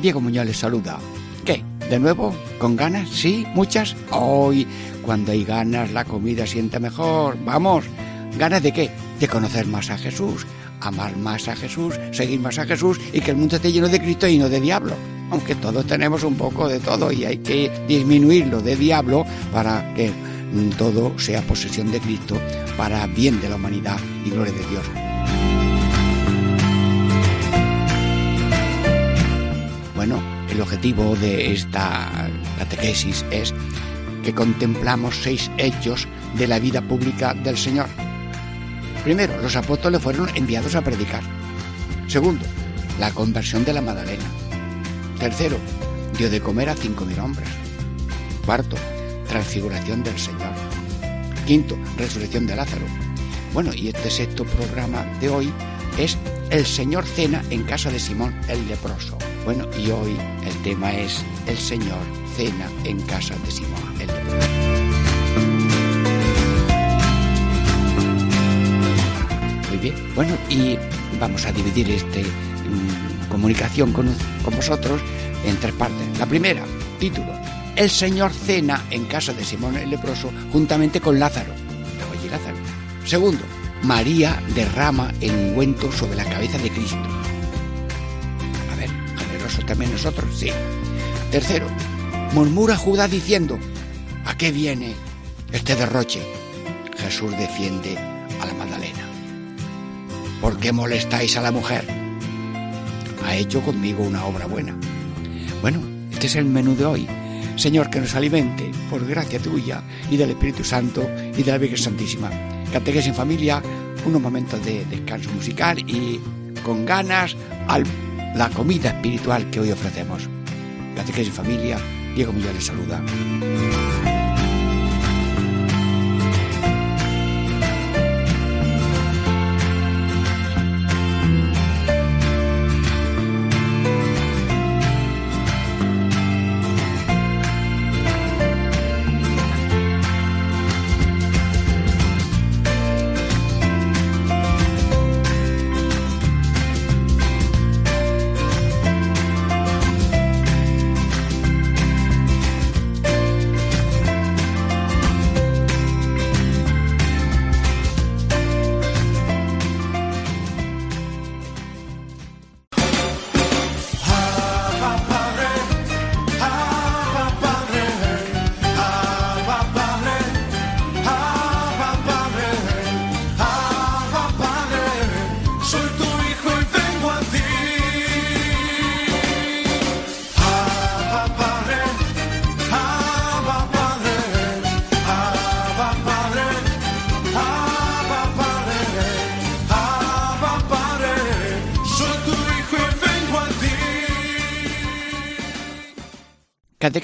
Diego Muñoz les saluda. ¿Qué? ¿De nuevo? ¿Con ganas? ¿Sí? ¿Muchas? Hoy, cuando hay ganas, la comida siente mejor. Vamos. ¿Ganas de qué? De conocer más a Jesús, amar más a Jesús, seguir más a Jesús y que el mundo esté lleno de Cristo y no de diablo. Aunque todos tenemos un poco de todo y hay que disminuirlo de diablo para que todo sea posesión de Cristo para bien de la humanidad y gloria de Dios. Bueno, el objetivo de esta catequesis es que contemplamos seis hechos de la vida pública del Señor. Primero, los apóstoles fueron enviados a predicar. Segundo, la conversión de la Magdalena. Tercero, dio de comer a cinco mil hombres. Cuarto, transfiguración del Señor. Quinto, resurrección de Lázaro. Bueno, y este sexto programa de hoy es El Señor cena en casa de Simón el leproso. Bueno, y hoy el tema es El Señor cena en casa de Simón el leproso. Muy bien, bueno, y vamos a dividir esta comunicación con, con vosotros en tres partes. La primera, título, El Señor cena en casa de Simón el leproso juntamente con Lázaro. Oye, Lázaro. Segundo, María derrama el ungüento sobre la cabeza de Cristo. También nosotros, sí. Tercero, murmura Judá diciendo, ¿a qué viene este derroche? Jesús defiende a la Magdalena. ¿Por qué molestáis a la mujer? Ha hecho conmigo una obra buena. Bueno, este es el menú de hoy. Señor, que nos alimente por gracia tuya y del Espíritu Santo y de la Virgen Santísima. Catequesis en familia, unos momentos de descanso musical y con ganas a la comida espiritual que hoy ofrecemos. Catequesis familia, Diego Millán les saluda.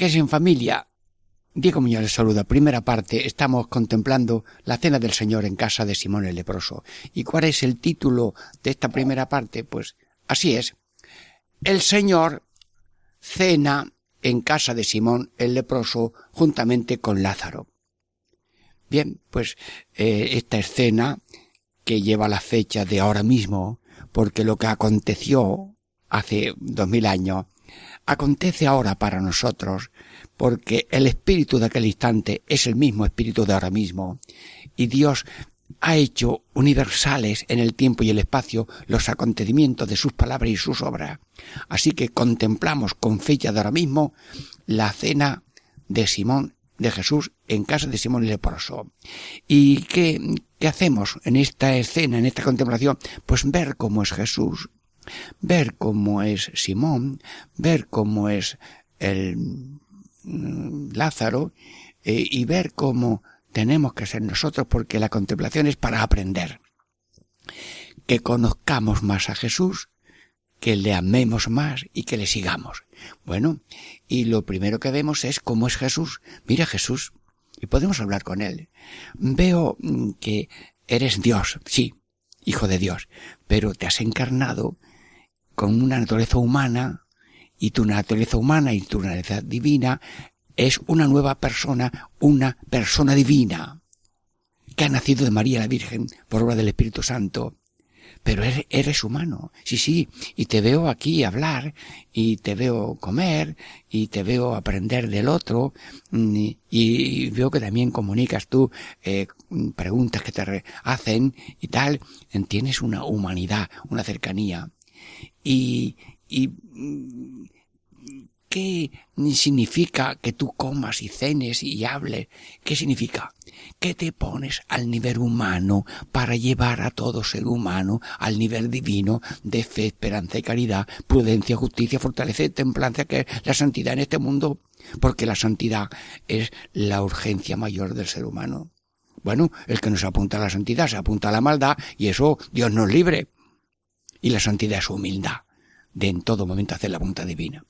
Catequesis en familia. Diego Muñoz les saluda. Primera parte, estamos contemplando la cena del Señor en casa de Simón el leproso. ¿Y cuál es el título de esta primera parte? Pues así es. El Señor cena en casa de Simón el leproso juntamente con Lázaro. Bien, pues eh, esta escena que lleva la fecha de ahora mismo, porque lo que aconteció hace dos mil años acontece ahora para nosotros, porque el espíritu de aquel instante es el mismo espíritu de ahora mismo, y Dios ha hecho universales en el tiempo y el espacio los acontecimientos de sus palabras y sus obras. Así que contemplamos con fecha de ahora mismo la cena de Simón de Jesús en casa de Simón el leproso. ¿Y qué, qué hacemos en esta escena, en esta contemplación? Pues ver cómo es Jesús, ver cómo es Simón, ver cómo es el mm, Lázaro eh, y ver cómo tenemos que ser nosotros porque la contemplación es para aprender. Que conozcamos más a Jesús, que le amemos más y que le sigamos. Bueno, y lo primero que vemos es cómo es Jesús. Mira Jesús, y podemos hablar con él. Veo mm, que eres Dios, sí, hijo de Dios, pero te has encarnado con una naturaleza humana y tu naturaleza humana y tu naturaleza divina es una nueva persona, una persona divina, que ha nacido de María la Virgen por obra del Espíritu Santo. Pero eres, humano, sí, sí, y te veo aquí hablar, y te veo comer, y te veo aprender del otro, mm, y, veo que también comunicas tú eh, preguntas que te hacen y tal, tienes una humanidad, una cercanía. Y, y ¿Qué significa que tú comas y cenes y hables? ¿Qué significa? Que te pones al nivel humano para llevar a todo ser humano al nivel divino de fe, esperanza y caridad, prudencia, justicia, fortaleza y templanza, que es la santidad en este mundo, porque la santidad es la urgencia mayor del ser humano. Bueno, el que nos apunta a la santidad se apunta a la maldad y eso Dios nos libre. Y la santidad es humildad de en todo momento hacer la voluntad divina.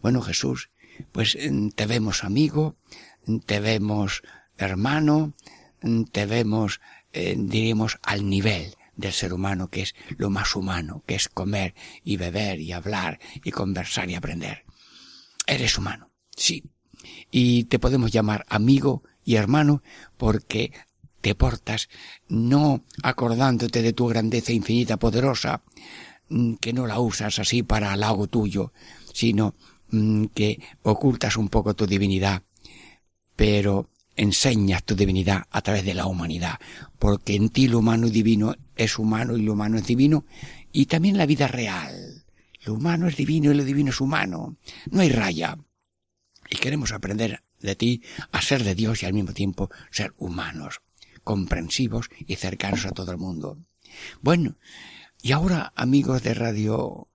Bueno, Jesús, pues mm, te vemos amigo, mm, te vemos hermano, mm, te vemos, eh, diríamos, al nivel del ser humano, que es lo más humano, que es comer y beber y hablar y conversar y aprender. Eres humano, sí. Y te podemos llamar amigo y hermano porque te portas no acordándote de tu grandeza infinita, poderosa, que no la usas así para halago tuyo, sino Mm, que ocultas un poco tu divinidad, pero enseñas tu divinidad a través de la humanidad, porque en ti lo humano y divino es humano y lo humano es divino, y también la vida real. Lo humano es divino y lo divino es humano. No hay raya. Y queremos aprender de ti a ser de Dios y al mismo tiempo ser humanos, comprensivos y cercanos a todo el mundo. Bueno, y ahora, amigos de Radio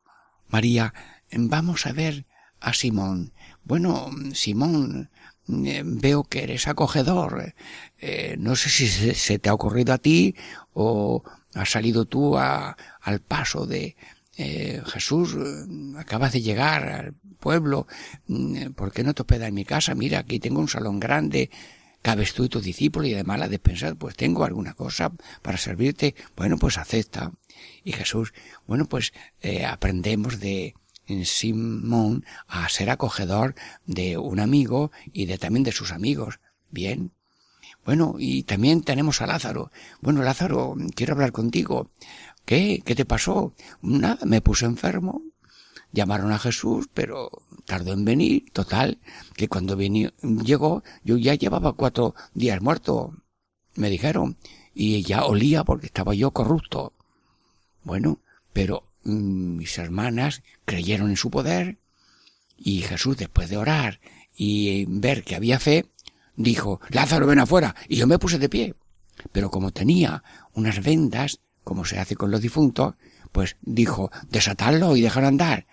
María, vamos a ver a Simón. Bueno, Simón, eh, veo que eres acogedor. Eh, no sé si se, te ha ocurrido a ti o has salido tú a, al paso de eh, Jesús, acabas de llegar al pueblo, mm, ¿por qué no te hospedas en mi casa? Mira, aquí tengo un salón grande, cabes tú y tu discípulo y además la despensar, pues tengo alguna cosa para servirte. Bueno, pues acepta. Y Jesús, bueno, pues aprendemos de, Simón a ser acogedor de un amigo y de también de sus amigos. Bien. Bueno, y también tenemos a Lázaro. Bueno, Lázaro, quiero hablar contigo. ¿Qué? ¿Qué te pasó? Nada, me puse enfermo. Llamaron a Jesús, pero tardó en venir. Total, que cuando llegó, yo ya llevaba cuatro días muerto. Me dijeron. Y ya olía porque estaba yo corrupto. Bueno, pero Mm, mis hermanas creyeron en su poder y Jesús después de orar y ver que había fe, dijo, Lázaro, ven afuera. Y yo me puse de pie. Pero como tenía unas vendas, como se hace con los difuntos, pues dijo, desatarlo y dejar andar.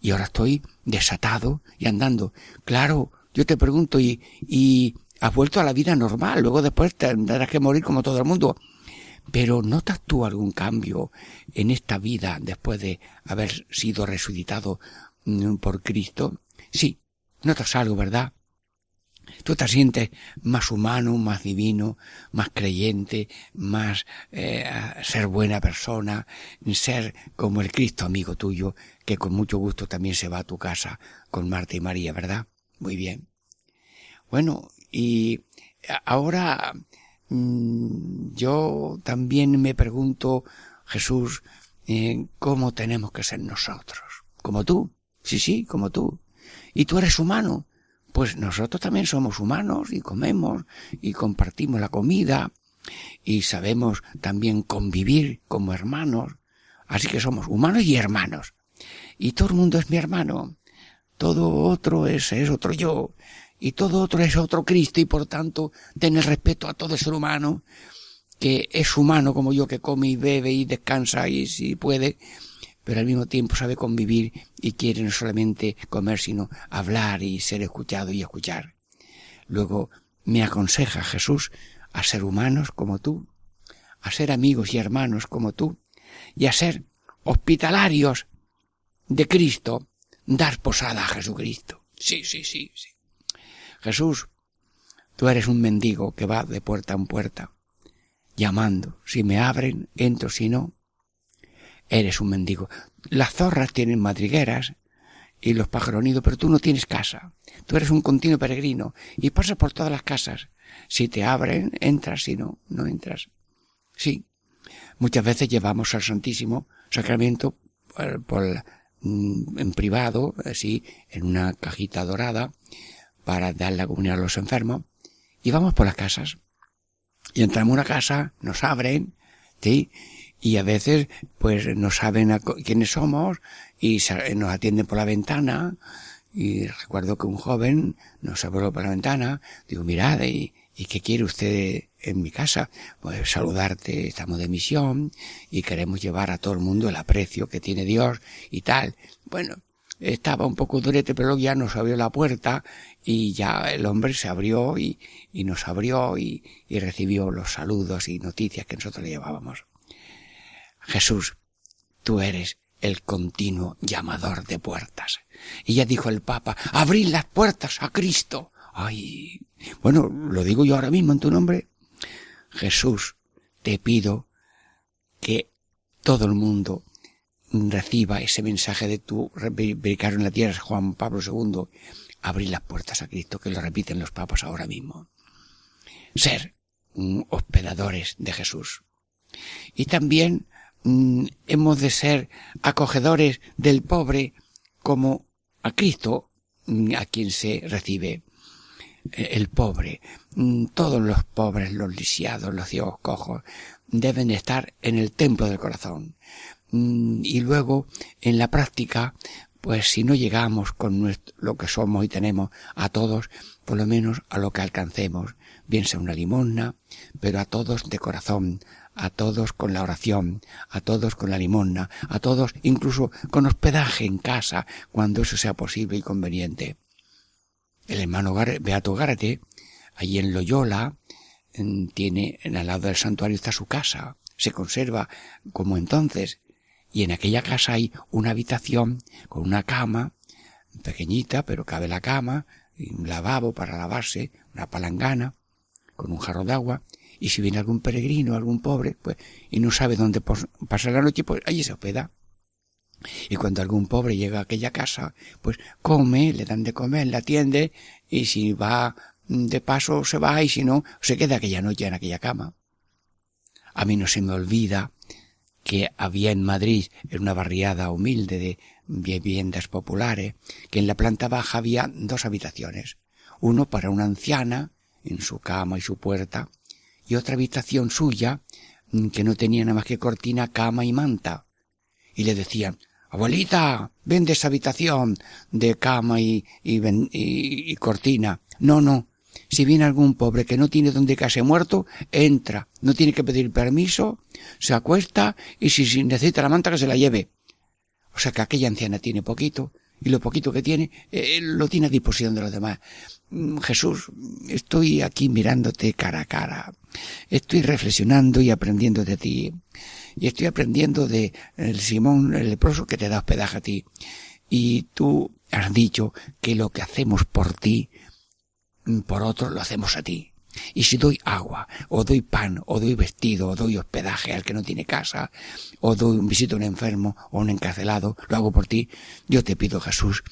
Y ahora estoy desatado y andando. Claro, yo te pregunto, y, y has vuelto a la vida normal, luego después tendrás que morir como todo el mundo. Pero ¿notas tú algún cambio en esta vida después de haber sido resucitado mm, por Cristo? Sí, notas algo, ¿verdad? Tú te sientes más humano, más divino, más creyente, más eh, ser buena persona, ser como el Cristo amigo tuyo, que con mucho gusto también se va a tu casa con Marta y María, ¿verdad? Muy bien. Bueno, y ahora Mm, yo también me pregunto, Jesús, eh, ¿cómo tenemos que ser nosotros? Como tú. Sí, sí, como tú. Y tú eres humano. Pues nosotros también somos humanos y comemos y compartimos la comida y sabemos también convivir como hermanos. Así que somos humanos y hermanos. Y todo el mundo es mi hermano. Todo otro es, es otro yo y todo otro es otro Cristo y por tanto tener respeto a todo ser humano que es humano como yo que come y bebe y descansa y si puede pero al mismo tiempo sabe convivir y quiere no solamente comer sino hablar y ser escuchado y escuchar luego me aconseja Jesús a ser humanos como tú a ser amigos y hermanos como tú y a ser hospitalarios de Cristo, dar posada a Jesucristo. Sí, sí, sí, sí. Jesús, tú eres un mendigo que va de puerta en puerta, llamando. Si me abren, entro, si no, eres un mendigo. Las zorras tienen madrigueras y los pájaros nidos, pero tú no tienes casa. Tú eres un continuo peregrino y pasas por todas las casas. Si te abren, entras, si no, no entras. Sí. Muchas veces llevamos al Santísimo Sacramento por, mm, en privado, así, en una cajita dorada, para dar la comunión a los enfermos, y vamos por las casas. Y entramos a una casa, nos abren, ¿sí? Y a veces, pues, no saben quiénes somos, y nos atienden por la ventana, y recuerdo que un joven nos abrió por la ventana, digo, mirad, ¿y, ¿y qué quiere usted en mi casa? Pues saludarte, estamos de misión, y queremos llevar a todo el mundo el aprecio que tiene Dios, y tal. Bueno, estaba un poco durete, pero ya nos abrió la puerta, y ya el hombre se abrió, y, y nos abrió, y, y recibió los saludos y noticias que nosotros le llevábamos. Jesús, tú eres el continuo llamador de puertas. Y ya dijo el Papa, abrid las puertas a Cristo. Ay, bueno, lo digo yo ahora mismo en tu nombre. Jesús, te pido que todo el mundo reciba ese mensaje de tu vicario en la tierra, Juan Pablo II, abrir las puertas a Cristo, que lo repiten los papas ahora mismo. Ser hospedadores de Jesús. Y también hemos de ser acogedores del pobre como a Cristo, mm, a quien se recibe eh, el pobre. Mm, todos los pobres, los lisiados, los ciegos cojos, deben estar en el templo del corazón. Y luego, en la práctica, pues si no llegamos con lo que somos y tenemos a todos, por lo menos a lo que alcancemos, bien sea una limosna, pero a todos de corazón, a todos con la oración, a todos con la limosna, a todos incluso con hospedaje en casa, cuando eso sea posible y conveniente. El hermano Beato Gárate, allí en Loyola, tiene, en al lado del santuario está su casa, se conserva como entonces, y en aquella casa hay una habitación con una cama, pequeñita, pero cabe la cama, un lavabo para lavarse, una palangana, con un jarro de agua, y si viene algún peregrino, algún pobre, pues, y no sabe dónde pasar la noche, pues allí se hospeda. Y cuando algún pobre llega a aquella casa, pues come, le dan de comer, le atiende, y si va de paso se va, y si no, se queda aquella noche en aquella cama. A mí no se me olvida que había en Madrid, en una barriada humilde de viviendas populares, que en la planta baja había dos habitaciones. Uno para una anciana, en su cama y su puerta, y otra habitación suya mm, que no tenía nada más que cortina, cama y manta. Y le decían, abuelita, vende esa habitación de cama y, y, y, cortina. No, no. Si viene algún pobre que no tiene donde case muerto, entra, no tiene que pedir permiso, se acuesta y si necesita la manta que se la lleve. O sea que aquella anciana tiene poquito y lo poquito que tiene eh, lo tiene a disposición de los demás. Mm, Jesús, estoy aquí mirándote cara a cara. Estoy reflexionando y aprendiendo de ti. Y estoy aprendiendo de el Simón el leproso que te da hospedaje a ti. Y tú has dicho que lo que hacemos por ti, mm, por otro, lo hacemos a ti. Y si doy agua, o doy pan, o doy vestido, o doy hospedaje al que no tiene casa, o doy un visito a un enfermo o un encarcelado, lo hago por ti, yo te pido, Jesús,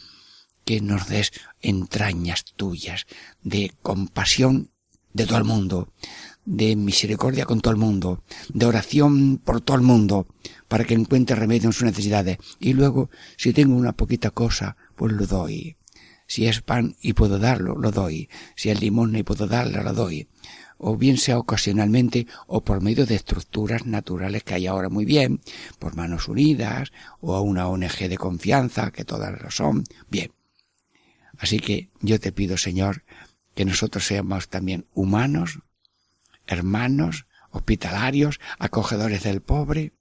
que nos des entrañas tuyas de compasión de todo el mundo, de misericordia con todo el mundo, de oración por todo el mundo, para que encuentre remedio en sus necesidades. Y luego, si tengo una poquita cosa, pues lo doy. Si es pan y puedo darlo, lo doy. Si es limón y puedo darlo, lo doy. O bien sea ocasionalmente o por medio de estructuras naturales que hay ahora muy bien, por manos unidas o a una ONG de confianza, que todas lo son. Bien. Así que yo te pido, Señor, que nosotros seamos también humanos, hermanos, hospitalarios, acogedores del pobre.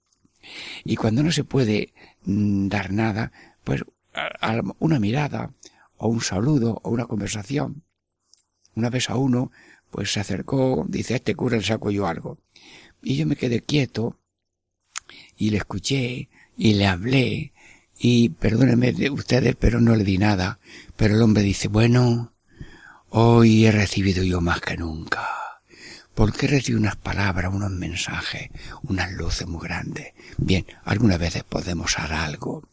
Y cuando no se puede mm, dar nada, pues una mirada, o un saludo, o una conversación. Una vez a uno, pues se acercó, dice, este cura le saco yo algo. Y yo me quedé quieto, y le escuché, y le hablé, Y perdónenme ustedes, pero no le di nada. Pero el hombre dice, bueno, hoy he recibido yo más que nunca. Porque recibí unas palabras, unos mensajes, unas luces muy grandes. Bien, algunas veces podemos hacer algo.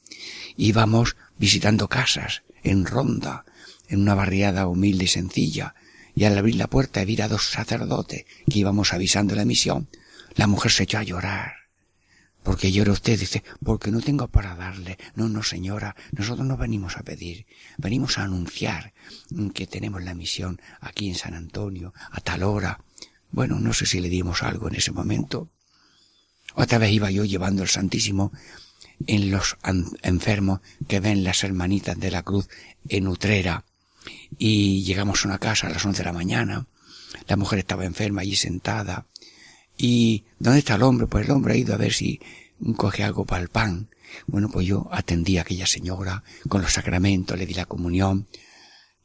Íbamos visitando casas, en ronda, en una barriada humilde y sencilla, y al abrir la puerta vi a dos sacerdotes que íbamos avisando la misión. La mujer se echó a llorar. Porque llora usted, dice, porque no tengo para darle. No, no, señora, nosotros no venimos a pedir, venimos a anunciar que tenemos la misión aquí en San Antonio, a tal hora. Bueno, no sé si le dimos algo en ese momento. Otra vez iba yo llevando el Santísimo en los enfermos que ven las hermanitas de la cruz en Utrera. Y llegamos a una casa a las once de la mañana. La mujer estaba enferma allí sentada. ¿Y dónde está el hombre? Pues el hombre ha ido a ver si coge algo para el pan. Bueno, pues yo atendí a aquella señora con los sacramentos, le di la comunión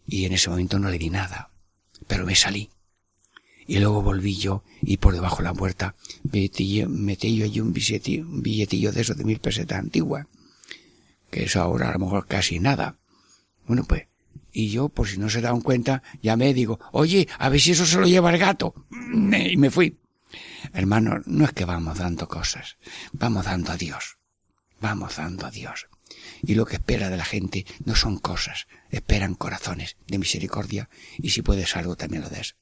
y en ese momento no le di nada. Pero me salí. Y luego volví yo y por debajo de la puerta metí, metí yo allí un billetillo, un billetillo de esos de mil pesetas antiguas. Que eso ahora a lo mejor casi nada. Bueno, pues, y yo, por si no se dan cuenta, ya me digo, oye, a ver si eso se lo lleva el gato. Y me fui. Hermano, no es que vamos dando cosas, vamos dando a Dios. Vamos dando a Dios. Y lo que espera de la gente no son cosas, esperan corazones de misericordia y si puedes algo también lo des.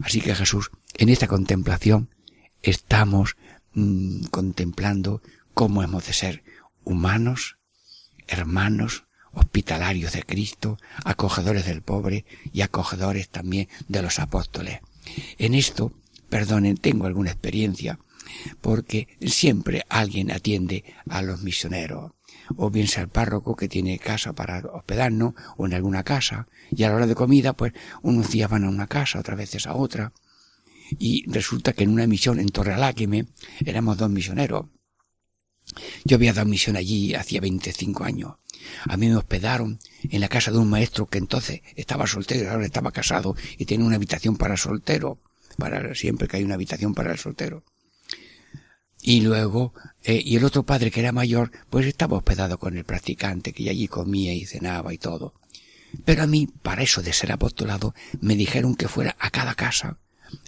Así que Jesús, en esta contemplación, estamos mm, contemplando cómo hemos de ser humanos, hermanos, hospitalarios de Cristo, acogedores del pobre y acogedores también de los apóstoles. En esto Perdonen, tengo alguna experiencia, porque siempre alguien atiende a los misioneros, o bien sea el párroco que tiene casa para hospedarnos, o en alguna casa, y a la hora de comida, pues unos días van a una casa, otras veces a otra, y resulta que en una misión en Torrealáquime éramos dos misioneros. Yo había dado misión allí hacía 25 años. A mí me hospedaron en la casa de un maestro que entonces estaba soltero ahora estaba casado y tenía una habitación para soltero para siempre que hay una habitación para el soltero. Y luego, eh, y el otro padre que era mayor, pues estaba hospedado con el practicante, que allí comía y cenaba y todo. Pero a mí, para eso de ser apostolado, me dijeron que fuera a cada casa,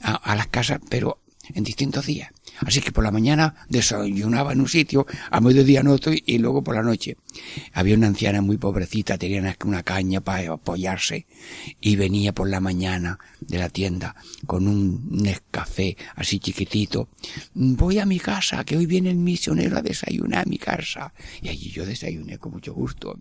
a, a las casas, pero en distintos días. Así que por la mañana desayunaba en un sitio, a mediodía en otro y luego por la noche. Había una anciana muy pobrecita, tenía una caña para apoyarse y venía por la mañana de la tienda con un Nescafé así chiquitito. Voy a mi casa, que hoy viene el misionero a desayunar a mi casa. Y allí yo desayuné con mucho gusto.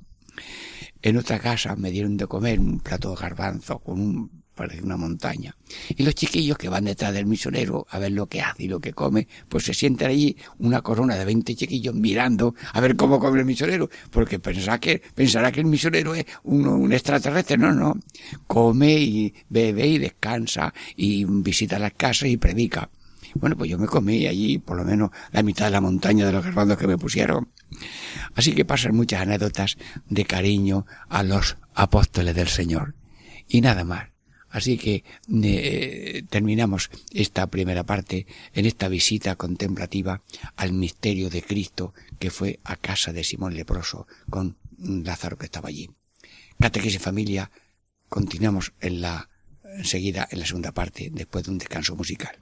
En otra casa me dieron de comer un plato de garbanzo con un parece una montaña. Y los chiquillos que van detrás del misionero a ver lo que hace y lo que come, pues se sienten allí una corona de 20 chiquillos mirando a ver cómo come el misionero, porque pensará que, pensará que el misionero es un, un extraterrestre, no, no. Come y bebe y descansa y visita las casas y predica. Bueno, pues yo me comí allí por lo menos la mitad de la montaña de los garbanzos que me pusieron. Así que pasan muchas anécdotas de cariño a los apóstoles del Señor. Y nada más. Así que eh, terminamos esta primera parte en esta visita contemplativa al misterio de Cristo que fue a casa de Simón Leproso con Lázaro que estaba allí. Catequesis familia, continuamos en la enseguida en la segunda parte después de un descanso musical.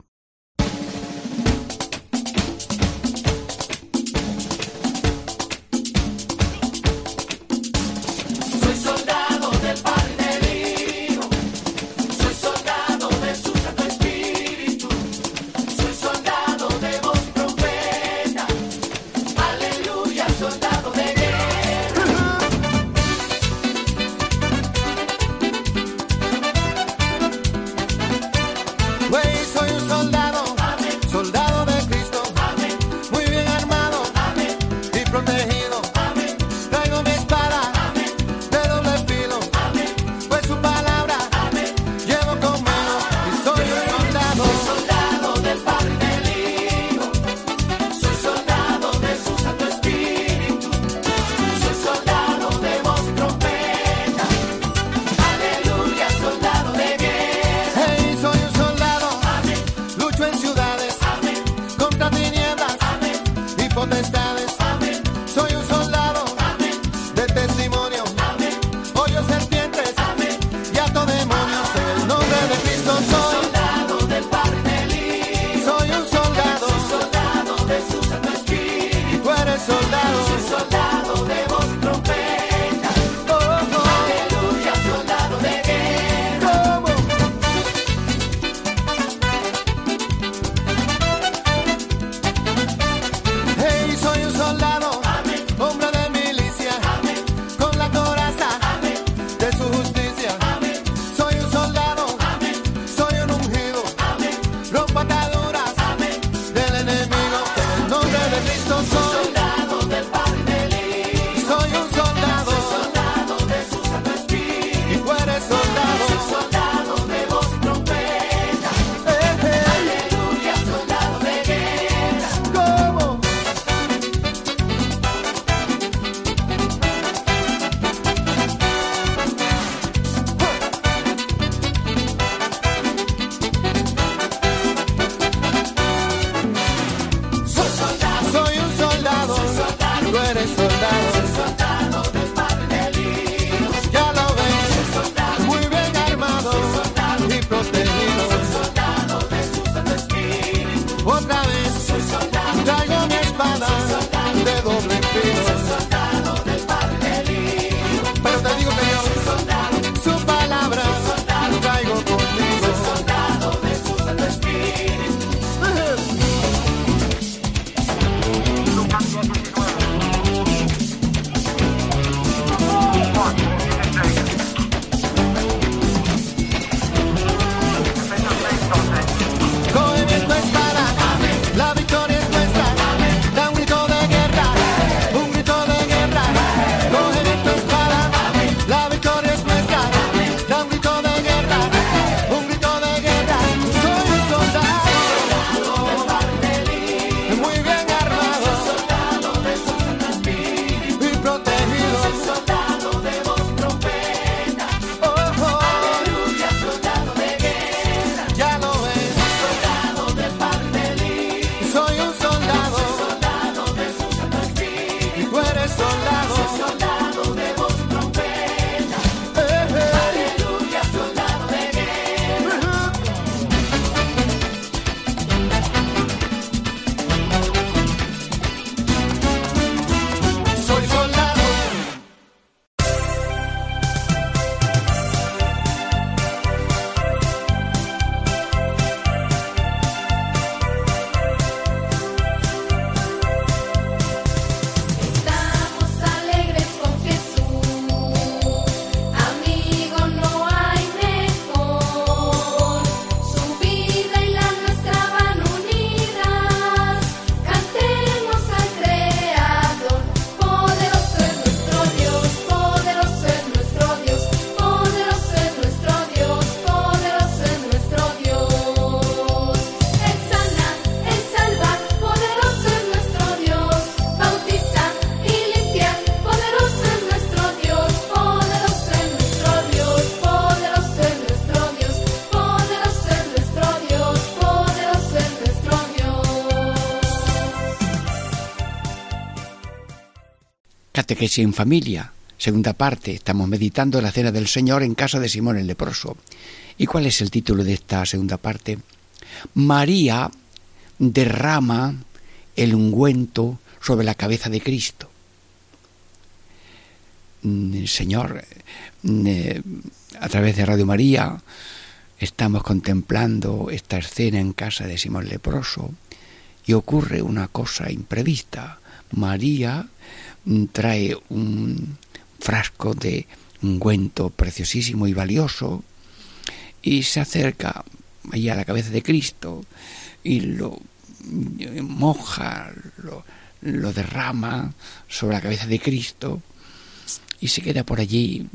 Catequesis en familia. Segunda parte, estamos meditando la cena del Señor en casa de Simón el leproso. ¿Y cuál es el título de esta segunda parte? María derrama el ungüento sobre la cabeza de Cristo. Mm, Señor, mm, eh, a través de Radio María estamos contemplando esta escena en casa de Simón Leproso y ocurre una cosa imprevista. María trae un frasco de ungüento preciosísimo y valioso y se acerca allá a la cabeza de Cristo y lo moja, lo, lo derrama sobre la cabeza de Cristo y se queda por allí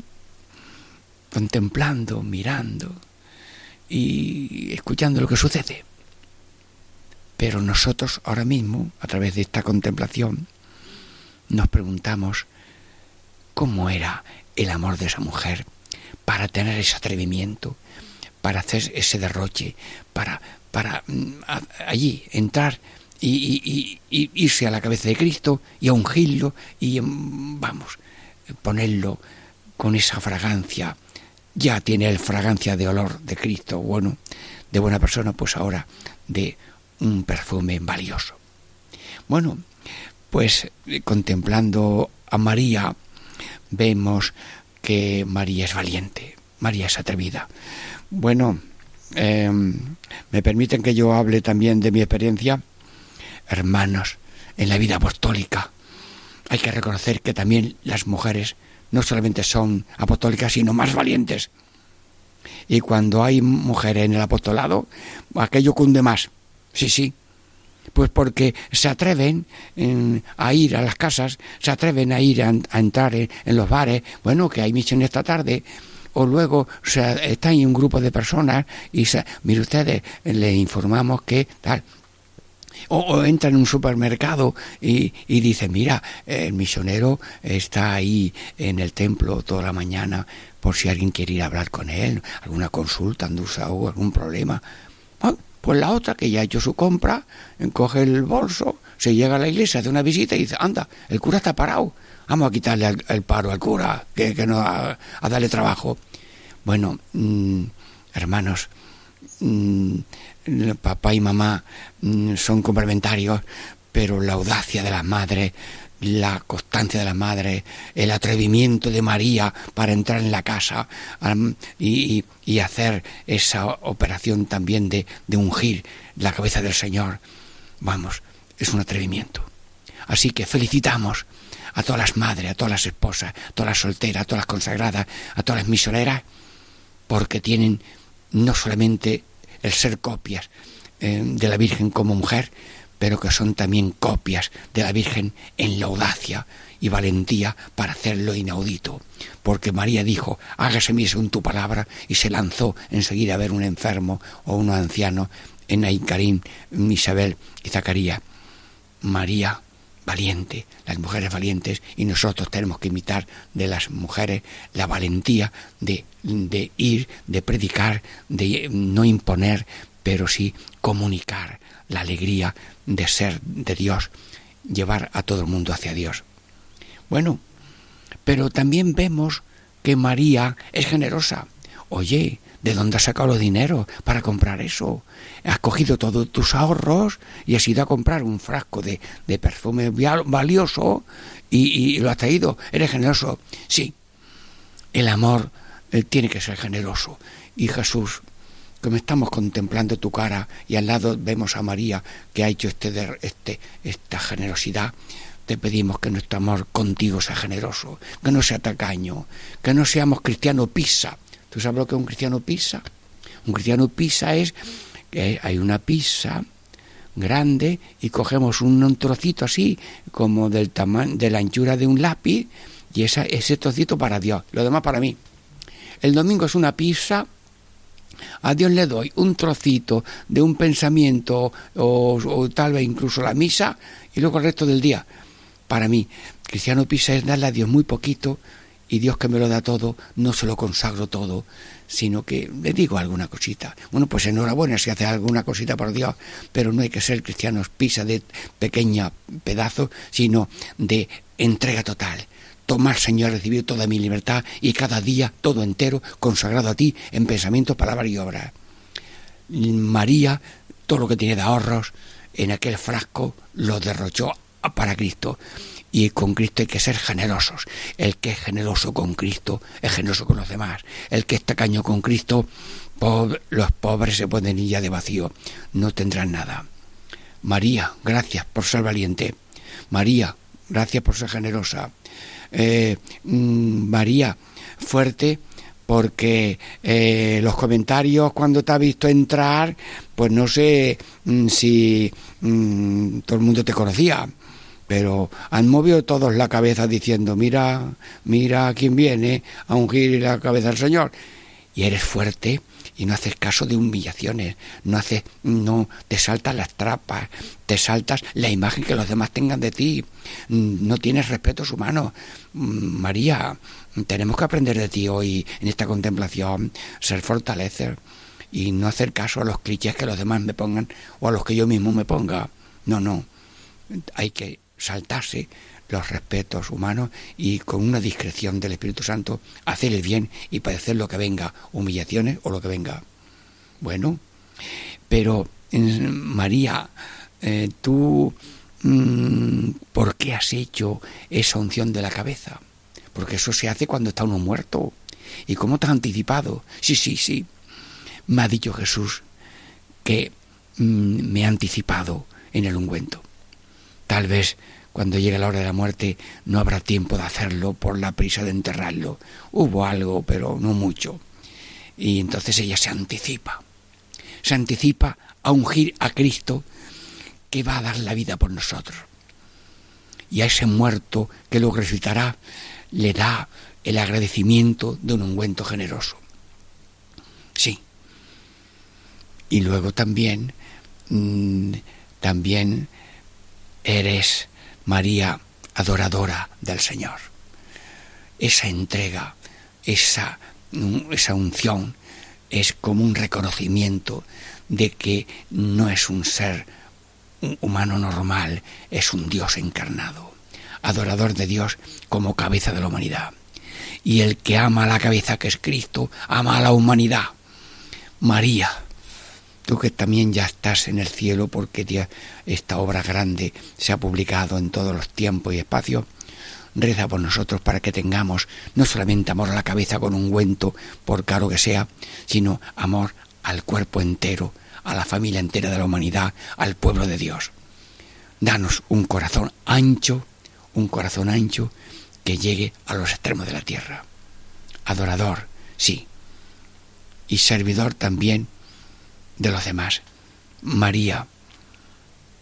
contemplando, mirando y escuchando lo que sucede. Pero nosotros ahora mismo, a través de esta contemplación, nos preguntamos cómo era el amor de esa mujer para tener ese atrevimiento, para hacer ese derroche, para, para mm, allí entrar y, irse a la cabeza de Cristo y a ungirlo y mm, vamos, ponerlo con esa fragancia. Ya tiene el fragancia de olor de Cristo, bueno, de buena persona, pues ahora de un perfume valioso. Bueno, pues contemplando a María, vemos que María es valiente, María es atrevida. Bueno, em, ¿me permiten que yo hable también de mi experiencia? Hermanos, en la vida apostólica hay que reconocer que también las mujeres no solamente son apostólicas, sino más valientes. Y cuando hay mujeres en el apostolado, aquello cunde más. Sí, sí. Pues porque se atreven a ir a las casas, se atreven a ir a, entrar en, los bares, bueno, que hay misión esta tarde, o luego está ahí un grupo de personas y se, mire ustedes, le informamos que tal, o, entra en un supermercado y, y, dice, mira, el misionero está ahí en el templo toda la mañana por si alguien quiere ir a hablar con él, alguna consulta, o algún problema. Pues la otra que ya ha hecho su compra, coge el bolso, se llega a la iglesia, hace una visita y dice, anda, el cura está parado, vamos a quitarle el, paro al cura, que, que no a, darle trabajo. Bueno, mm, hermanos, mm, papá y mamá mm, son complementarios, pero la audacia de las madres, la constancia de las madres, el atrevimiento de María para entrar en la casa y, hacer esa operación también de, de ungir la cabeza del Señor, vamos, es un atrevimiento. Así que felicitamos a todas las madres, a todas las esposas, a todas las solteras, a todas las consagradas, a todas las misioneras, porque tienen no solamente el ser copias eh, de la Virgen como mujer, pero que son también copias de la Virgen en la audacia y valentía para hacerlo inaudito. Porque María dijo, hágase mi según tu palabra, y se lanzó enseguida a ver un enfermo o un anciano en Aincarín, Isabel y Zacarías. María valiente, las mujeres valientes, y nosotros tenemos que imitar de las mujeres la valentía de, de ir, de predicar, de no imponer, pero sí comunicar la alegría de ser de Dios, llevar a todo el mundo hacia Dios. Bueno, pero también vemos que María es generosa. Oye, ¿De dónde has sacado los dinero para comprar eso? Has cogido todos tus ahorros y has ido a comprar un frasco de, de perfume valioso y, lo has traído. ¿Eres generoso? Sí. El amor eh, tiene que ser generoso. Y Jesús, como estamos contemplando tu cara y al lado vemos a María que ha hecho este, este, esta generosidad, te pedimos que nuestro amor contigo sea generoso, que no sea tacaño, que no seamos cristianos pisa, ¿Tú sabes lo que es un cristiano pisa? Un cristiano pisa es que hay una pizza grande y cogemos un, trocito así como del tamaño de la anchura de un lápiz y esa, ese trocito para Dios, lo demás para mí. El domingo es una pizza, a Dios le doy un trocito de un pensamiento o, tal vez incluso la misa y luego el resto del día. Para mí, cristiano pisa es darle a Dios muy poquito y Dios que me lo da todo, no se lo consagro todo, sino que le digo alguna cosita. Bueno, pues enhorabuena si hace alguna cosita por Dios, pero no hay que ser cristianos pisa de pequeña pedazo, sino de entrega total. Tomar, Señor, recibir toda mi libertad y cada día todo entero consagrado a ti en pensamiento, palabra y obra. María, todo lo que tiene de ahorros en aquel frasco, lo derrochó para Cristo y con Cristo hay que ser generosos. El que es generoso con Cristo es generoso con los demás. El que es tacaño con Cristo, los pobres se ir ya de vacío, no tendrán nada. María, gracias por ser valiente. María, gracias por ser generosa. Eh, mm, María, fuerte porque eh, los comentarios cuando te ha visto entrar, pues no sé mm, si mm, todo el mundo te conocía pero han movido todos la cabeza diciendo, mira, mira quién viene a ungir la cabeza del Señor. Y eres fuerte y no haces caso de humillaciones, no haces, no, te saltas las trapas, te saltas la imagen que los demás tengan de ti, no tienes respetos humanos. María, tenemos que aprender de ti hoy en esta contemplación, ser fortalecer y no hacer caso a los clichés que los demás me pongan o a los que yo mismo me ponga. No, no. Hay que saltarse los respetos humanos y con una discreción del Espíritu Santo hacer el bien y padecer lo que venga, humillaciones o lo que venga. Bueno, pero María, eh, tú mm, ¿por qué has hecho esa unción de la cabeza? Porque eso se hace cuando está uno muerto. ¿Y cómo te has anticipado? Sí, sí, sí. Me ha dicho Jesús que mm, me ha anticipado en el ungüento. Tal vez cuando llegue la hora de la muerte no habrá tiempo de hacerlo por la prisa de enterrarlo. Hubo algo, pero no mucho. Y entonces ella se anticipa. Se anticipa a ungir a Cristo que va a dar la vida por nosotros. Y a ese muerto que lo resucitará le da el agradecimiento de un ungüento generoso. Sí. Y luego también, mm, también eres María adoradora del Señor. Esa entrega, esa, mm, esa unción es como un reconocimiento de que no es un ser humano normal, es un Dios encarnado, adorador de Dios como cabeza de la humanidad. Y el que ama la cabeza que es Cristo, ama a la humanidad. María, tú que también ya estás en el cielo porque esta obra grande se ha publicado en todos los tiempos y espacios, reza por nosotros para que tengamos no solamente amor a la cabeza con un ungüento, por caro que sea, sino amor al cuerpo entero, a la familia entera de la humanidad, al pueblo de Dios. Danos un corazón ancho, un corazón ancho que llegue a los extremos de la tierra. Adorador, sí, y servidor también de los demás. María,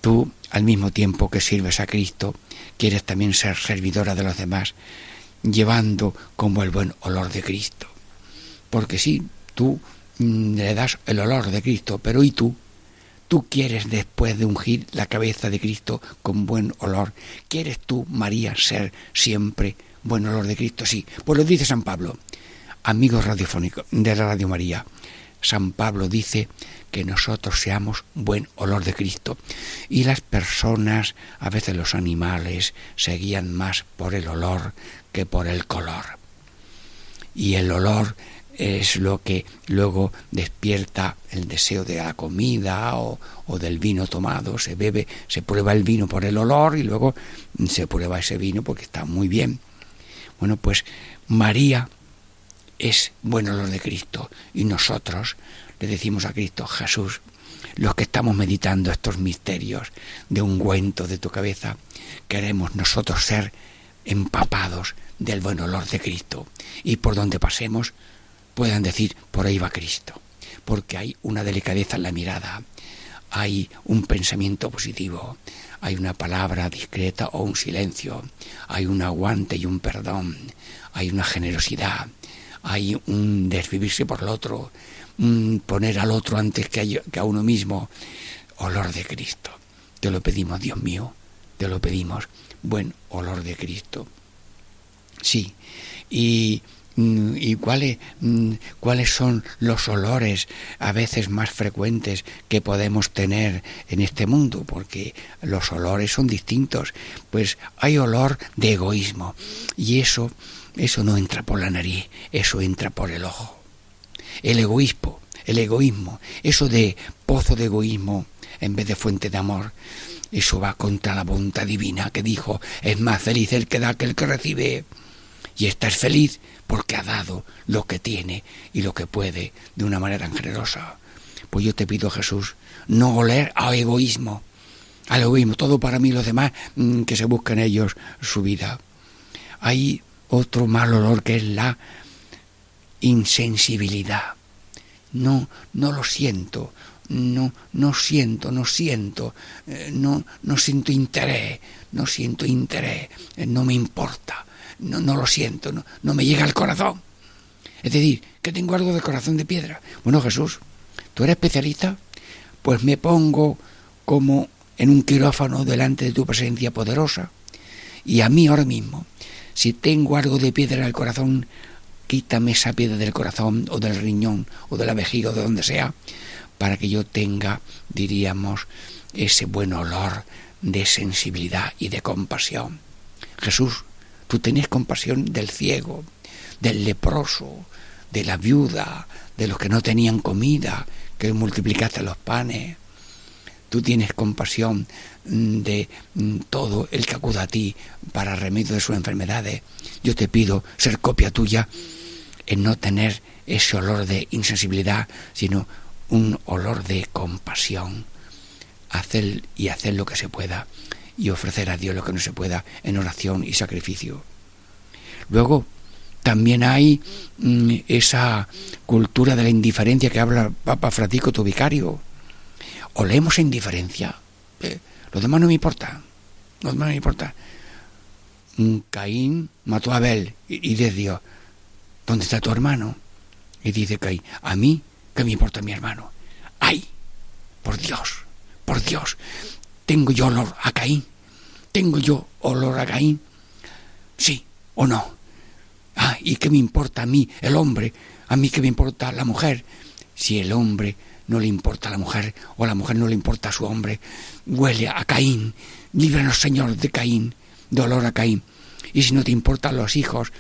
tú al mismo tiempo que sirves a Cristo, quieres también ser servidora de los demás, llevando como el buen olor de Cristo. Porque sí, tú mm, le das el olor de Cristo, pero ¿y tú? Tú quieres después de ungir la cabeza de Cristo con buen olor. ¿Quieres tú, María, ser siempre buen olor de Cristo? Sí, pues lo dice San Pablo, amigos radiofónicos de la Radio María. San Pablo dice que nosotros seamos buen olor de Cristo. Y las personas, a veces los animales, se guían más por el olor que por el color. Y el olor es lo que luego despierta el deseo de la comida o, o, del vino tomado. Se bebe, se prueba el vino por el olor y luego se prueba ese vino porque está muy bien. Bueno, pues María es buen olor de Cristo y nosotros le decimos a Cristo, Jesús, los que estamos meditando estos misterios de ungüento de tu cabeza, queremos nosotros ser empapados del buen olor de Cristo. Y por donde pasemos puedan decir, por ahí va Cristo, porque hay una delicadeza en la mirada, hay un pensamiento positivo, hay una palabra discreta o un silencio, hay un aguante y un perdón, hay una generosidad, hay un desvivirse por el otro, poner al otro antes que a, que a uno mismo. Olor de Cristo. Te lo pedimos, Dios mío, te lo pedimos. Buen olor de Cristo. Sí. Y mm, y cuáles, mm, cuáles son los olores a veces más frecuentes que podemos tener en este mundo, porque los olores son distintos. Pues hay olor de egoísmo y eso, eso no entra por la nariz, eso entra por el ojo el egoísmo, el egoísmo, eso de pozo de egoísmo en vez de fuente de amor, eso va contra la voluntad divina que dijo, es más feliz el que da que el que recibe. Y estás feliz porque ha dado lo que tiene y lo que puede de una manera tan generosa. Pues yo te pido, Jesús, no oler a egoísmo, al egoísmo, todo para mí, los demás, mm, que se busquen ellos su vida. Hay otro mal olor que es la insensibilidad. No, no lo siento, no, no siento, no siento, eh, no, no siento interés, no siento interés, eh, no me importa, no, no lo siento, no, no me llega al corazón. Es decir, que tengo algo de corazón de piedra. Bueno, Jesús, ¿tú eres especialista? Pues me pongo como en un quirófano delante de tu presencia poderosa. Y a mí ahora mismo, si tengo algo de piedra en el corazón, quítame esa piedra del corazón o del riñón o de la vejiga o de donde sea, para que yo tenga, diríamos, ese buen olor de sensibilidad y de compasión. Jesús, tú tenías compasión del ciego, del leproso, de la viuda, de los que no tenían comida, que multiplicaste los panes, tú tienes compasión mm, de mm, todo el que acuda a ti para remedio de sus enfermedades. Yo te pido ser copia tuya en no tener ese olor de insensibilidad, sino un olor de compasión. Hacer y hacer lo que se pueda y ofrecer a Dios lo que no se pueda en oración y sacrificio. Luego, también hay mm, esa cultura de la indiferencia que habla Papa Francisco, tu vicario. Olemos indiferencia. Eh, lo demás no me importa. Lo demás no me importa. Caín mató a Abel y, y dice Dios, ¿dónde está tu hermano? Y dice Caín, a mí, ¿qué me importa mi hermano? ¡Ay! Por Dios, por Dios, tengo yo olor a Caín. ¿Tengo yo olor a Caín? Sí o no. Ah, ¿y qué me importa a mí, el hombre? ¿A mí qué me importa la mujer? Si el hombre no le importa a la mujer o la mujer no le importa a su hombre, huele a Caín. Líbranos, Señor, de Caín, de olor a Caín. Y si no te importan los hijos,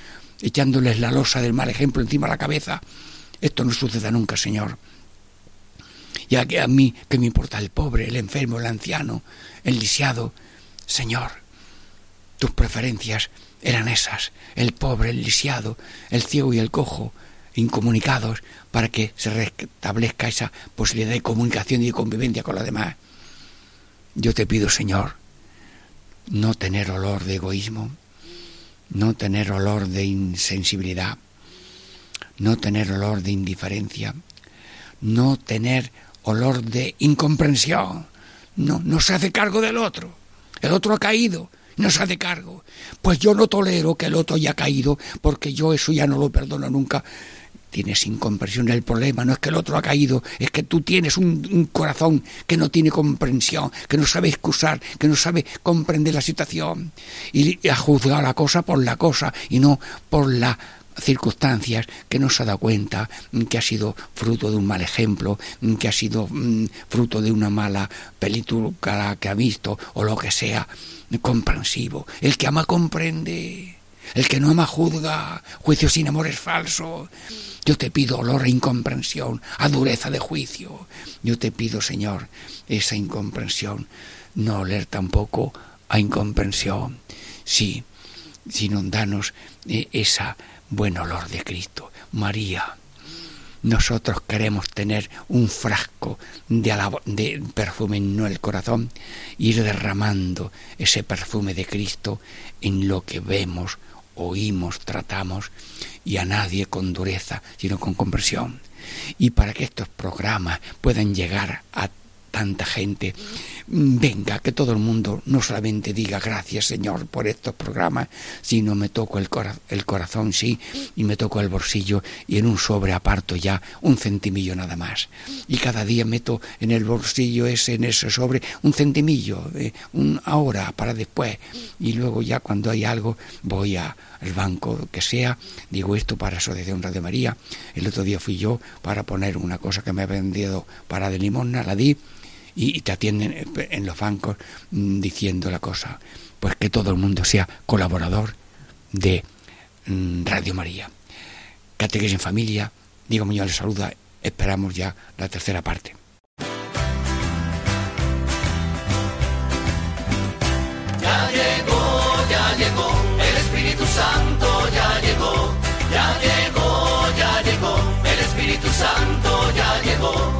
echándoles la losa del mal ejemplo encima de la cabeza, esto no suceda nunca, Señor. Ya que a mí, ¿qué me importa el pobre, el enfermo, el anciano, el lisiado? Señor, tus preferencias eran esas, el pobre, el lisiado, el ciego y el cojo, incomunicados, para que se restablezca esa posibilidad de comunicación y de convivencia con los demás. Yo te pido, Señor, no tener olor de egoísmo, no tener olor de insensibilidad, no tener olor de indiferencia, no tener olor de incomprensión. No, no se hace cargo del otro. El otro ha caído, no se hace cargo. Pues yo no tolero que el otro haya caído, porque yo eso ya no lo perdono nunca. Tienes incomprensión. El problema no es que el otro ha caído, es que tú tienes un, corazón que no tiene comprensión, que no sabe excusar, que no sabe comprender la situación. Y ha juzgado la cosa por la cosa y no por la circunstancias que no se ha dado cuenta que ha sido fruto de un mal ejemplo, que ha sido mm, fruto de una mala película que ha visto o lo que sea, comprensivo. El que ama comprende. El que no ama juzga. Juicio sin amor es falso. Yo te pido olor a incomprensión, a dureza de juicio. Yo te pido, Señor, esa incomprensión. No oler tampoco a incomprensión. Sí, sino danos eh, esa buen olor de Cristo. María, nosotros queremos tener un frasco de, de, perfume en el corazón, ir derramando ese perfume de Cristo en lo que vemos, oímos, tratamos, y a nadie con dureza, sino con comprensión. Y para que estos programas puedan llegar a tanta gente. Venga, que todo el mundo no solamente diga gracias Señor por estos programas, sino me toco el, el corazón, sí, y me toco el bolsillo y en un sobre aparto ya un centimillo nada más. Y cada día meto en el bolsillo ese, en ese sobre, un centimillo, eh, un ahora para después. Y luego ya cuando hay algo voy a, al banco que sea, digo esto para Asociación Radio María. El otro día fui yo para poner una cosa que me ha vendido para de limosna, la di y te atienden en los bancos mm, diciendo la cosa. Pues que todo el mundo sea colaborador de mm, Radio María. Catequesis en familia, Diego Muñoz les saluda, esperamos ya la tercera parte. Ya llegó, ya llegó, el Espíritu Santo ya llegó, ya llegó, ya llegó, el Espíritu Santo ya llegó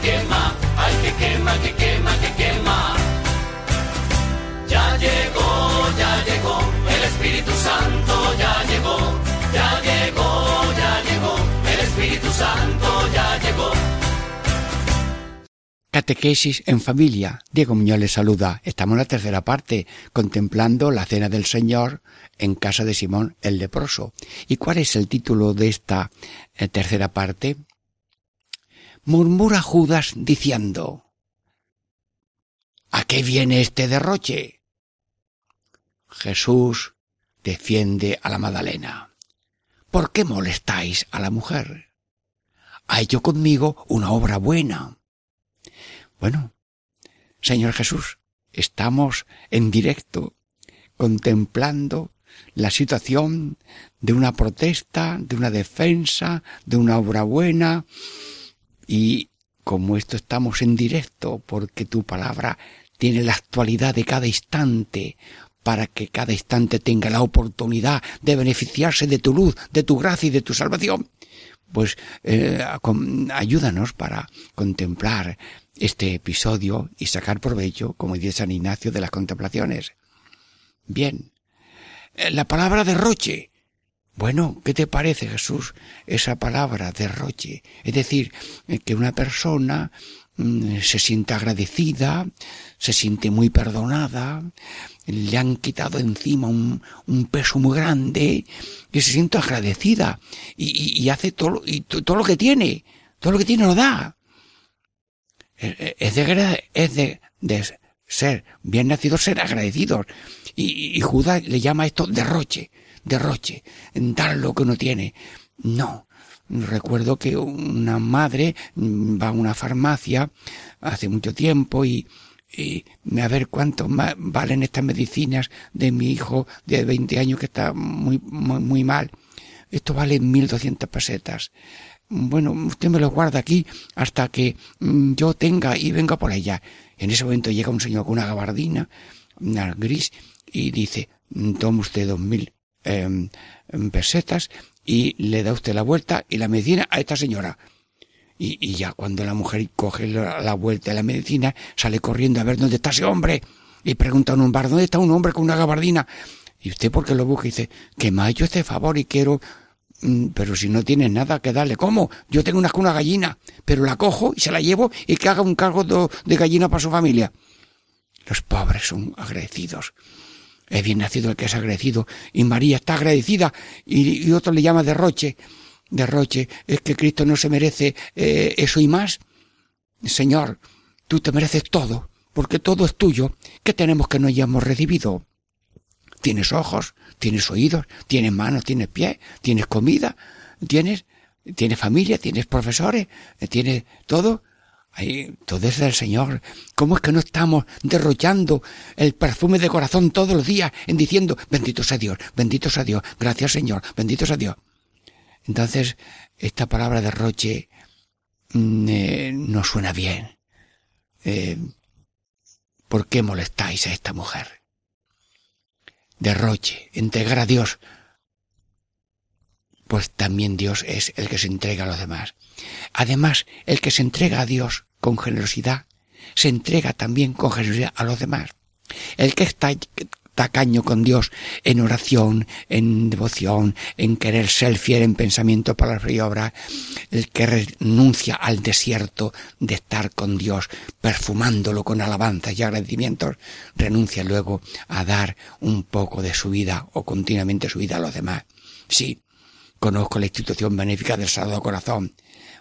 quema, que quema, ay, que quema, que quema, que quema. Ya llegó, ya llegó, el Espíritu Santo ya llegó, ya llegó, ya llegó, el Espíritu Santo ya llegó. Catequesis en familia. Diego Muñoz les saluda. Estamos en la tercera parte, contemplando la cena del Señor en casa de Simón el leproso. ¿Y cuál es el título de esta eh, tercera parte? Murmura Judas diciendo, ¿A qué viene este derroche? Jesús defiende a la Magdalena. ¿Por qué molestáis a la mujer? Ha hecho conmigo una obra buena. Bueno, Señor Jesús, estamos en directo contemplando la situación de una protesta, de una defensa, de una obra buena y como esto estamos en directo porque tu palabra tiene la actualidad de cada instante para que cada instante tenga la oportunidad de beneficiarse de tu luz, de tu gracia y de tu salvación. Pues eh, ayúdanos para contemplar este episodio y sacar provecho, como dice San Ignacio, de las contemplaciones. Bien. Eh, la palabra derroche. Bueno, ¿qué te parece, Jesús, esa palabra derroche? Es decir, eh, que una persona mm, se siente agradecida, se siente muy perdonada, le han quitado encima un, peso muy grande y se siente agradecida y, hace todo, y todo lo que tiene, todo lo que tiene lo da es de, es de, de ser bien nacidos, ser agradecidos. Y, y, Judas le llama esto derroche, derroche, dar lo que uno tiene. No. Recuerdo que una madre va a una farmacia hace mucho tiempo y, y a ver cuánto valen estas medicinas de mi hijo de 20 años que está muy, muy, muy mal. Esto vale 1200 pesetas bueno, usted me lo guarda aquí hasta que mm, yo tenga y venga por allá. En ese momento llega un señor con una gabardina, gris, y dice, mm, toma usted dos mil em, em, pesetas y le da usted la vuelta y la medicina a esta señora. Y, y ya cuando la mujer coge la, vuelta de la medicina, sale corriendo a ver dónde está ese hombre. Y pregunta a un bar, ¿dónde está un hombre con una gabardina? Y usted porque lo busca y dice, que me ha este favor y quiero Mm, pero si no tienes nada que darle, ¿cómo? Yo tengo una, una gallina, pero la cojo y se la llevo y que haga un cargo de gallina para su familia. Los pobres son agradecidos. Es bien nacido el que es agradecido. Y María está agradecida y, otro le llama derroche. Derroche. Es que Cristo no se merece eh, eso y más. Señor, tú te mereces todo, porque todo es tuyo. ¿Qué tenemos que no hayamos recibido? Tienes ojos, tienes oídos, tienes manos, tienes pies, tienes comida, tienes, tienes familia, tienes profesores, tienes todo. Ahí, todo es del Señor. ¿Cómo es que no estamos derrochando el perfume de corazón todos los días en diciendo, bendito sea Dios, bendito sea Dios, gracias Señor, bendito sea Dios? Entonces, esta palabra derroche mm, eh, no suena bien. Eh, ¿Por qué molestáis a esta mujer? derroche, entregar a Dios, pues también Dios es el que se entrega a los demás. Además, el que se entrega a Dios con generosidad, se entrega también con generosidad a los demás. El que está tacaño con Dios en oración, en devoción, en querer ser fiel en pensamiento, palabra y obra, el que renuncia al desierto de estar con Dios, perfumándolo con alabanzas y agradecimientos, renuncia luego a dar un poco de su vida o continuamente su vida a los demás. Sí, conozco la institución benéfica del Sagrado Corazón,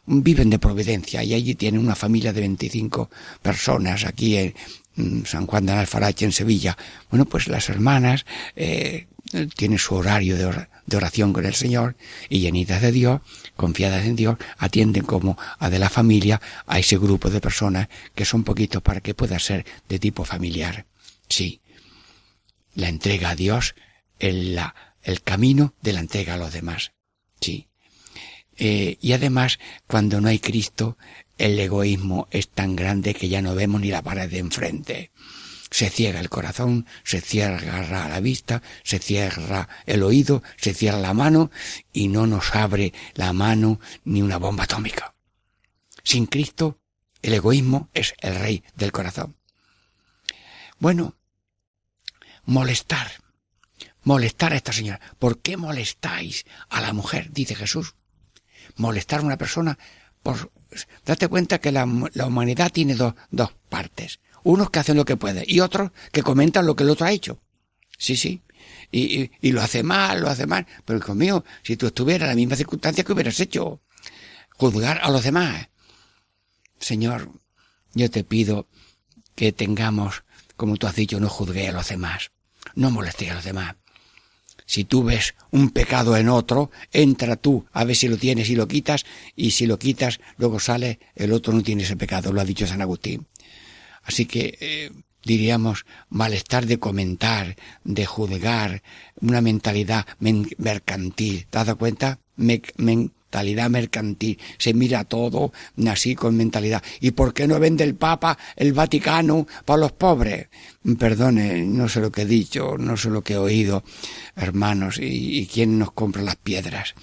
viven de Providencia y allí tienen una familia de 25 personas aquí en, Mm, San Juan de Alfarache en Sevilla. Bueno, pues las hermanas eh, tienen su horario de oración con el Señor y llenitas de Dios, confiadas en Dios, atienden como a de la familia a ese grupo de personas que son poquitos para que pueda ser de tipo familiar. Sí, la entrega a Dios, el, la, el camino de la entrega a los demás. Sí. Eh, y además, cuando no hay Cristo, el egoísmo es tan grande que ya no vemos ni la pared de enfrente. Se ciega el corazón, se cierra la vista, se cierra el oído, se cierra la mano y no nos abre la mano ni una bomba atómica. Sin Cristo, el egoísmo es el rey del corazón. Bueno, molestar, molestar a esta señora. ¿Por qué molestáis a la mujer? Dice Jesús. Molestar a una persona por, date cuenta que la, humanidad tiene dos, dos partes. Unos que hacen lo que pueden y otros que comentan lo que el otro ha hecho. Sí, sí. Y, y, y lo hace mal, lo hace mal. Pero conmigo, si tú estuvieras en la misma circunstancia que hubieras hecho, juzgar a los demás. Señor, yo te pido que tengamos, como tú has dicho, no juzgué a los demás, no molesté a los demás. Si tú ves un pecado en otro, entra tú a ver si lo tienes y lo quitas, y si lo quitas, luego sale, el otro no tiene ese pecado, lo ha dicho San Agustín. Así que eh, diríamos malestar de comentar, de juzgar, una mentalidad mercantil. ¿Te has dado cuenta? Mentalidad mercantil. Se mira todo así con mentalidad. ¿Y por qué no vende el Papa el Vaticano para los pobres? Perdone, no sé lo que he dicho, no sé lo que he oído, hermanos. ¿Y, quién nos compra las piedras?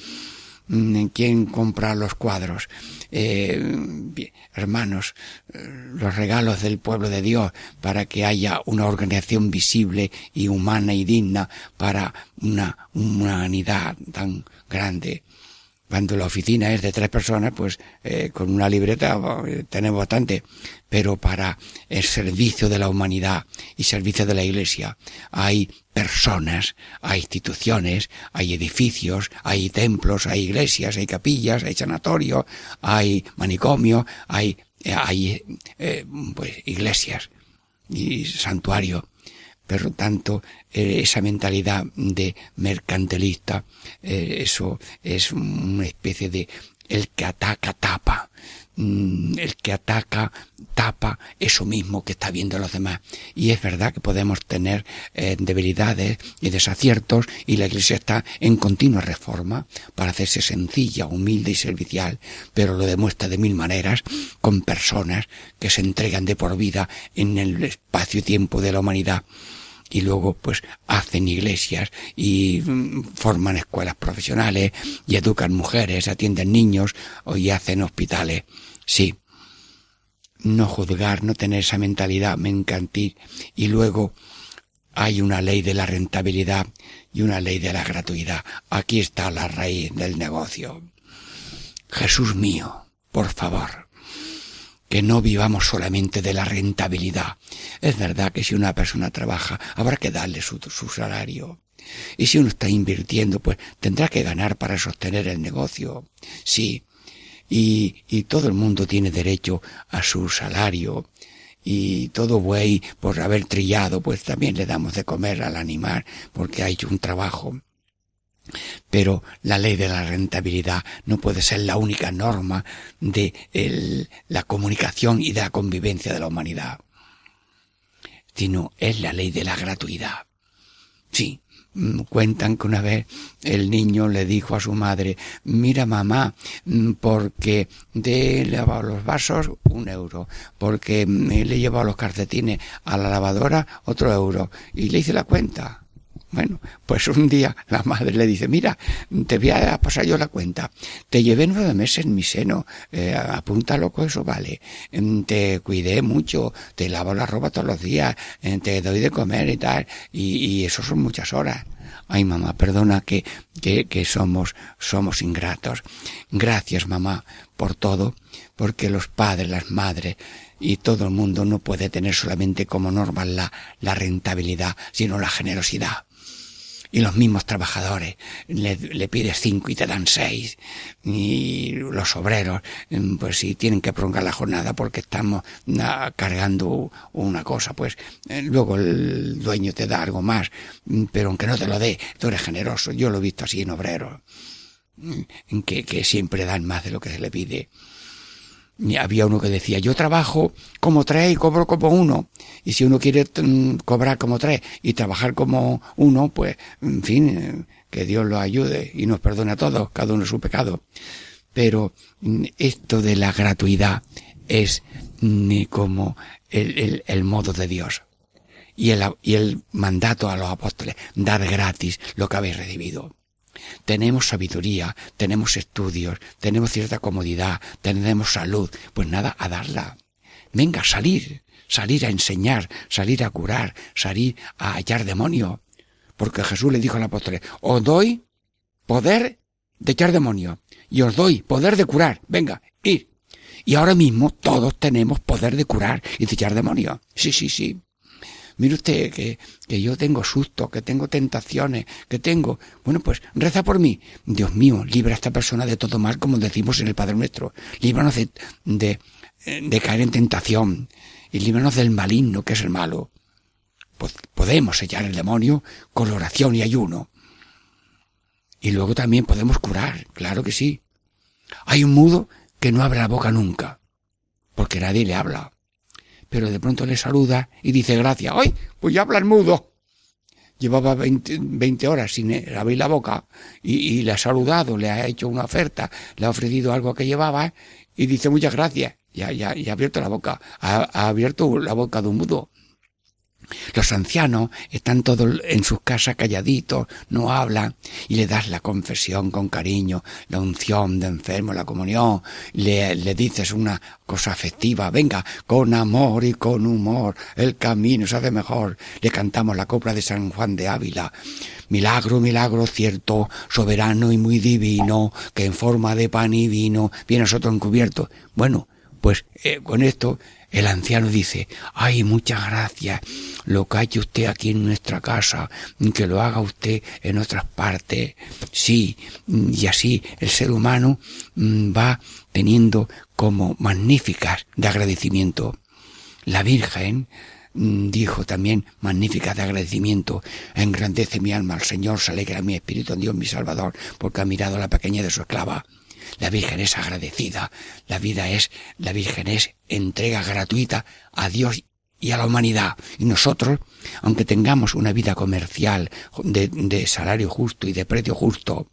¿Quién compra los cuadros? Eh, hermanos, eh, los regalos del pueblo de Dios para que haya una organización visible y humana y digna para una humanidad tan grande. Cuando la oficina es de tres personas, pues eh, con una libreta eh, tenemos bastante. Pero para el servicio de la humanidad y servicio de la Iglesia hay personas, hay instituciones, hay edificios, hay templos, hay iglesias, hay capillas, hay sanatorios, hay manicomio, hay, eh, hay eh, pues iglesias y santuario por tanto, eh, esa mentalidad de mercantilista, eh, eso es una especie de el que ataca tapa, mm, el que ataca tapa eso mismo que está viendo los demás. Y es verdad que podemos tener eh, debilidades y desaciertos y la Iglesia está en continua reforma para hacerse sencilla, humilde y servicial, pero lo demuestra de mil maneras con personas que se entregan de por vida en el espacio y tiempo de la humanidad y luego pues hacen iglesias y mm, forman escuelas profesionales y educan mujeres, atienden niños y hacen hospitales. Sí. No juzgar, no tener esa mentalidad mercantil y luego hay una ley de la rentabilidad y una ley de la gratuidad. Aquí está la raíz del negocio. Jesús mío, por favor, que no vivamos solamente de la rentabilidad. Es verdad que si una persona trabaja, habrá que darle su, su, salario. Y si uno está invirtiendo, pues tendrá que ganar para sostener el negocio. Sí. Y, y todo el mundo tiene derecho a su salario. Y todo buey, por haber trillado, pues también le damos de comer al animal, porque ha hecho un trabajo. Pero la ley de la rentabilidad no puede ser la única norma de la comunicación y de la convivencia de la humanidad, sino es la ley de la gratuidad. Sí, mm, cuentan que una vez el niño le dijo a su madre, mira mamá, mm, porque de lavado los vasos un euro, porque mm, le he llevado los calcetines a la lavadora otro euro, y le hice la cuenta. Bueno, pues un día la madre le dice, mira, te voy a pasar yo la cuenta. Te llevé nueve meses en mi seno, eh, apúntalo con eso, vale. Mm, te cuidé mucho, te lavo la ropa todos los días, eh, te doy de comer y tal, y, y eso son muchas horas. Ay, mamá, perdona que, que, que somos, somos ingratos. Gracias, mamá, por todo, porque los padres, las madres, y todo el mundo no puede tener solamente como norma la, la rentabilidad, sino la generosidad y los mismos trabajadores. Le, pides cinco y te dan seis. Y los obreros, mm, pues si tienen que prolongar la jornada porque estamos ah, cargando una cosa, pues eh, luego el dueño te da algo más, mm, pero aunque no te lo dé, tú eres generoso. Yo lo he visto así en obreros, mm, que siempre dan más de lo que se le pide había uno que decía, yo trabajo como tres y cobro como uno. Y si uno quiere mm, cobrar como tres y trabajar como uno, pues, en fin, eh, que Dios lo ayude y nos perdone a todos, cada uno su pecado. Pero mm, esto de la gratuidad es ni mm, como el, el, el modo de Dios. Y el, y el mandato a los apóstoles, dar gratis lo que habéis recibido tenemos sabiduría, tenemos estudios, tenemos cierta comodidad, tenemos salud, pues nada, a darla. Venga, salir, salir a enseñar, salir a curar, salir a hallar demonio. Porque Jesús le dijo al apóstol, os doy poder de echar demonio y os doy poder de curar. Venga, ir. Y ahora mismo todos tenemos poder de curar y de echar demonios. Sí, sí, sí. Mire usted que, que yo tengo susto, que tengo tentaciones, que tengo... Bueno, pues reza por mí. Dios mío, libra a esta persona de todo mal, como decimos en el Padre Nuestro. Líbranos de, de, de caer en tentación. Y líbranos del maligno, que es el malo. Pues podemos sellar el demonio con oración y ayuno. Y luego también podemos curar, claro que sí. Hay un mudo que no abre la boca nunca, porque nadie le habla pero de pronto le saluda y dice gracias. ¡Ay! Pues ya habla el mudo. Llevaba 20, horas sin abrir la boca y, le ha saludado, le ha hecho una oferta, le ha ofrecido algo que llevaba y dice muchas gracias. Ya, ya, ya ha abierto la boca, ha abierto la boca de un mudo. Los ancianos están todos en sus casas calladitos, no hablan, y le das la confesión con cariño, la unción de enfermo, la comunión, le, dices una cosa afectiva, venga, con amor y con humor, el camino se hace mejor. Le cantamos la copla de San Juan de Ávila. Milagro, milagro cierto, soberano y muy divino, que en forma de pan y vino viene a nosotros encubierto. Bueno, pues eh, con esto el anciano dice, ay, muchas gracias, lo que usted aquí en nuestra casa, que lo haga usted en otras partes. Sí, y así el ser humano mm, va teniendo como magníficas de agradecimiento. La Virgen mm, dijo también magníficas de agradecimiento, engrandece mi alma al Señor, se alegra mi espíritu en Dios mi Salvador, porque ha mirado la pequeña de su esclava. La Virgen es agradecida, la vida es, la Virgen es entrega gratuita a Dios y a la humanidad. Y nosotros, aunque tengamos una vida comercial de, salario justo y de precio justo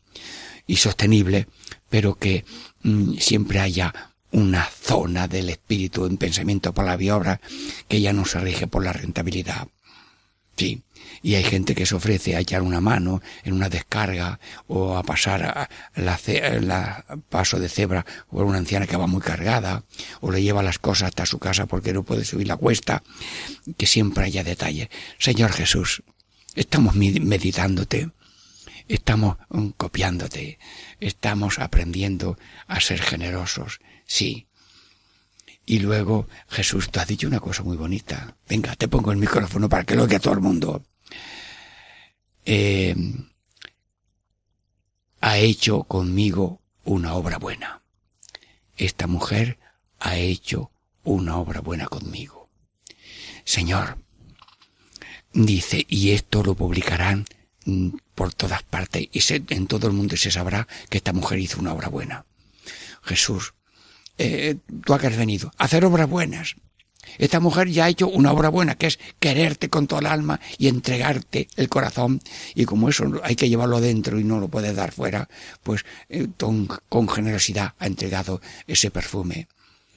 y sostenible, pero que mm, siempre haya una zona del espíritu en pensamiento, palabra y obra que ya no se rige por la rentabilidad. Sí, y hay gente que se ofrece a echar una mano en una descarga o a pasar a la, paso de cebra por una anciana que va muy cargada o le lleva las cosas hasta su casa porque no puede subir la cuesta, que siempre haya detalle. Señor Jesús, estamos meditándote, estamos mm, copiándote, estamos aprendiendo a ser generosos, sí, y luego, Jesús, tú has dicho una cosa muy bonita. Venga, te pongo el micrófono para que lo oiga todo el mundo. Eh, ha hecho conmigo una obra buena. Esta mujer ha hecho una obra buena conmigo. Señor, dice, y esto lo publicarán por todas partes y en todo el mundo se sabrá que esta mujer hizo una obra buena. Jesús, eh, tú has venido a hacer obras buenas. Esta mujer ya ha hecho una obra buena, que es quererte con todo el alma y entregarte el corazón. Y como eso hay que llevarlo dentro y no lo puedes dar fuera, pues eh, con, generosidad ha entregado ese perfume.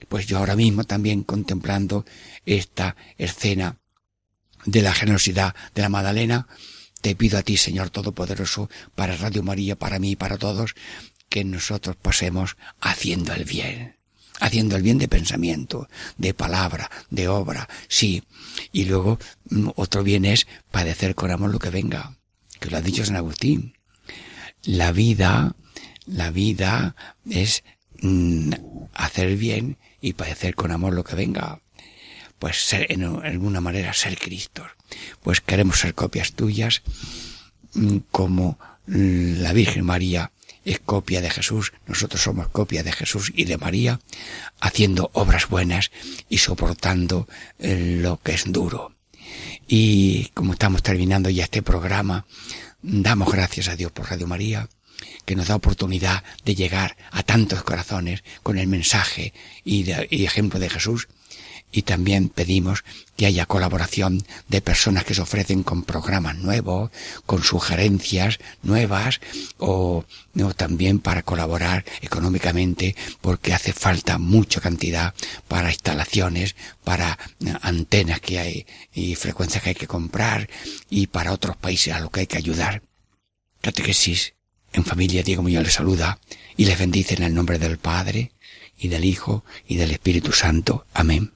Pues yo ahora mismo también contemplando esta escena de la generosidad de la Magdalena, te pido a ti, Señor Todopoderoso, para Radio María, para mí y para todos, que nosotros pasemos haciendo el bien haciendo el bien de pensamiento, de palabra, de obra, sí. Y luego mm, otro bien es padecer con amor lo que venga, que lo ha dicho San Agustín. La vida, la vida es mm, hacer bien y padecer con amor lo que venga. Pues ser, en alguna manera, ser Cristo. Pues queremos ser copias tuyas, mm, como la Virgen María es copia de Jesús, nosotros somos copia de Jesús y de María, haciendo obras buenas y soportando eh, lo que es duro. Y como estamos terminando ya este programa, damos gracias a Dios por Radio María, que nos da oportunidad de llegar a tantos corazones con el mensaje y, y ejemplo de Jesús y también pedimos que haya colaboración de personas que se ofrecen con programas nuevos, con sugerencias nuevas o, también para colaborar económicamente porque hace falta mucha cantidad para instalaciones, para antenas que hay y frecuencias que hay que comprar y para otros países a los que hay que ayudar. Catequesis en familia Diego Muñoz les saluda y les bendice en el nombre del Padre y del Hijo y del Espíritu Santo. Amén.